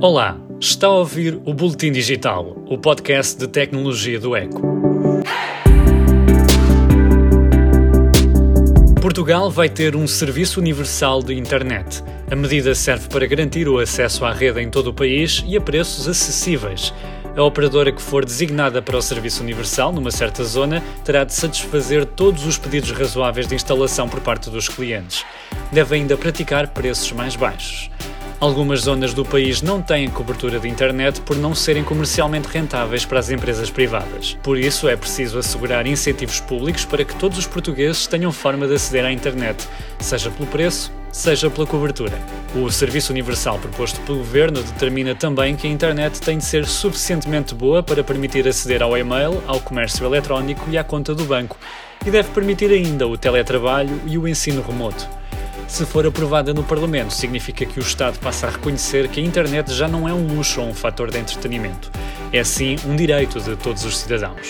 Olá, está a ouvir o Boletim Digital, o podcast de tecnologia do Eco. Portugal vai ter um serviço universal de internet. A medida serve para garantir o acesso à rede em todo o país e a preços acessíveis. A operadora que for designada para o serviço universal numa certa zona terá de satisfazer todos os pedidos razoáveis de instalação por parte dos clientes. Deve ainda praticar preços mais baixos. Algumas zonas do país não têm cobertura de internet por não serem comercialmente rentáveis para as empresas privadas. Por isso, é preciso assegurar incentivos públicos para que todos os portugueses tenham forma de aceder à internet, seja pelo preço, seja pela cobertura. O Serviço Universal proposto pelo Governo determina também que a internet tem de ser suficientemente boa para permitir aceder ao e-mail, ao comércio eletrónico e à conta do banco, e deve permitir ainda o teletrabalho e o ensino remoto. Se for aprovada no Parlamento, significa que o Estado passa a reconhecer que a internet já não é um luxo ou um fator de entretenimento. É sim um direito de todos os cidadãos.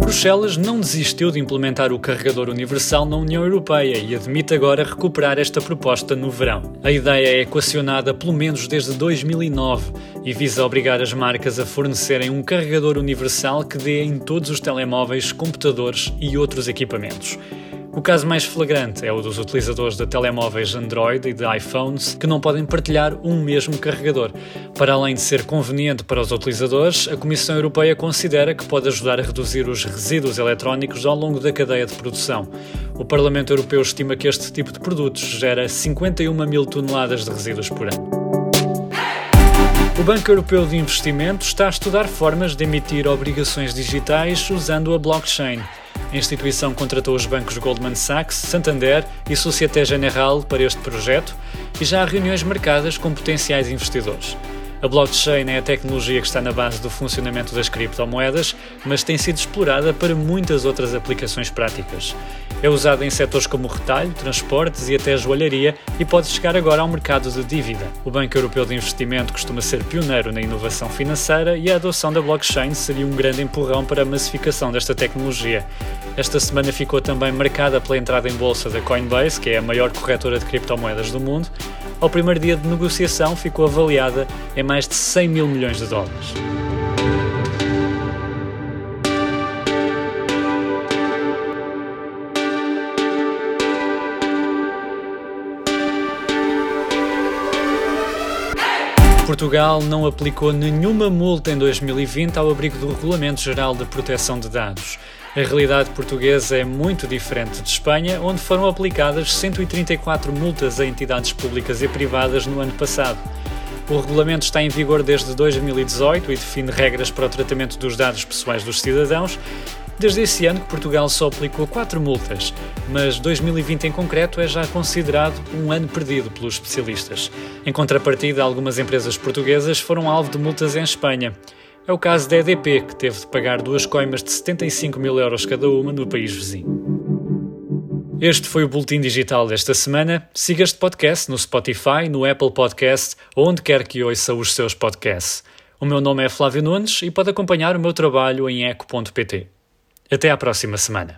Bruxelas não desistiu de implementar o carregador universal na União Europeia e admite agora recuperar esta proposta no verão. A ideia é equacionada pelo menos desde 2009 e visa obrigar as marcas a fornecerem um carregador universal que dê em todos os telemóveis, computadores e outros equipamentos. O caso mais flagrante é o dos utilizadores de telemóveis Android e de iPhones que não podem partilhar um mesmo carregador. Para além de ser conveniente para os utilizadores, a Comissão Europeia considera que pode ajudar a reduzir os resíduos eletrónicos ao longo da cadeia de produção. O Parlamento Europeu estima que este tipo de produtos gera 51 mil toneladas de resíduos por ano. O Banco Europeu de Investimento está a estudar formas de emitir obrigações digitais usando a blockchain. A instituição contratou os bancos Goldman Sachs, Santander e Societe Generale para este projeto e já há reuniões marcadas com potenciais investidores. A blockchain é a tecnologia que está na base do funcionamento das criptomoedas, mas tem sido explorada para muitas outras aplicações práticas. É usada em setores como retalho, transportes e até joalharia e pode chegar agora ao mercado de dívida. O Banco Europeu de Investimento costuma ser pioneiro na inovação financeira e a adoção da blockchain seria um grande empurrão para a massificação desta tecnologia. Esta semana ficou também marcada pela entrada em bolsa da Coinbase, que é a maior corretora de criptomoedas do mundo. Ao primeiro dia de negociação, ficou avaliada em mais de 100 mil milhões de dólares. Portugal não aplicou nenhuma multa em 2020 ao abrigo do Regulamento Geral de Proteção de Dados. A realidade portuguesa é muito diferente de Espanha, onde foram aplicadas 134 multas a entidades públicas e privadas no ano passado. O regulamento está em vigor desde 2018 e define regras para o tratamento dos dados pessoais dos cidadãos. Desde esse ano que Portugal só aplicou quatro multas, mas 2020 em concreto é já considerado um ano perdido pelos especialistas. Em contrapartida, algumas empresas portuguesas foram alvo de multas em Espanha. É o caso da EDP, que teve de pagar duas coimas de 75 mil euros cada uma no país vizinho. Este foi o Boletim Digital desta semana. Siga este podcast no Spotify, no Apple Podcast ou onde quer que ouça os seus podcasts. O meu nome é Flávio Nunes e pode acompanhar o meu trabalho em eco.pt. Até à próxima semana.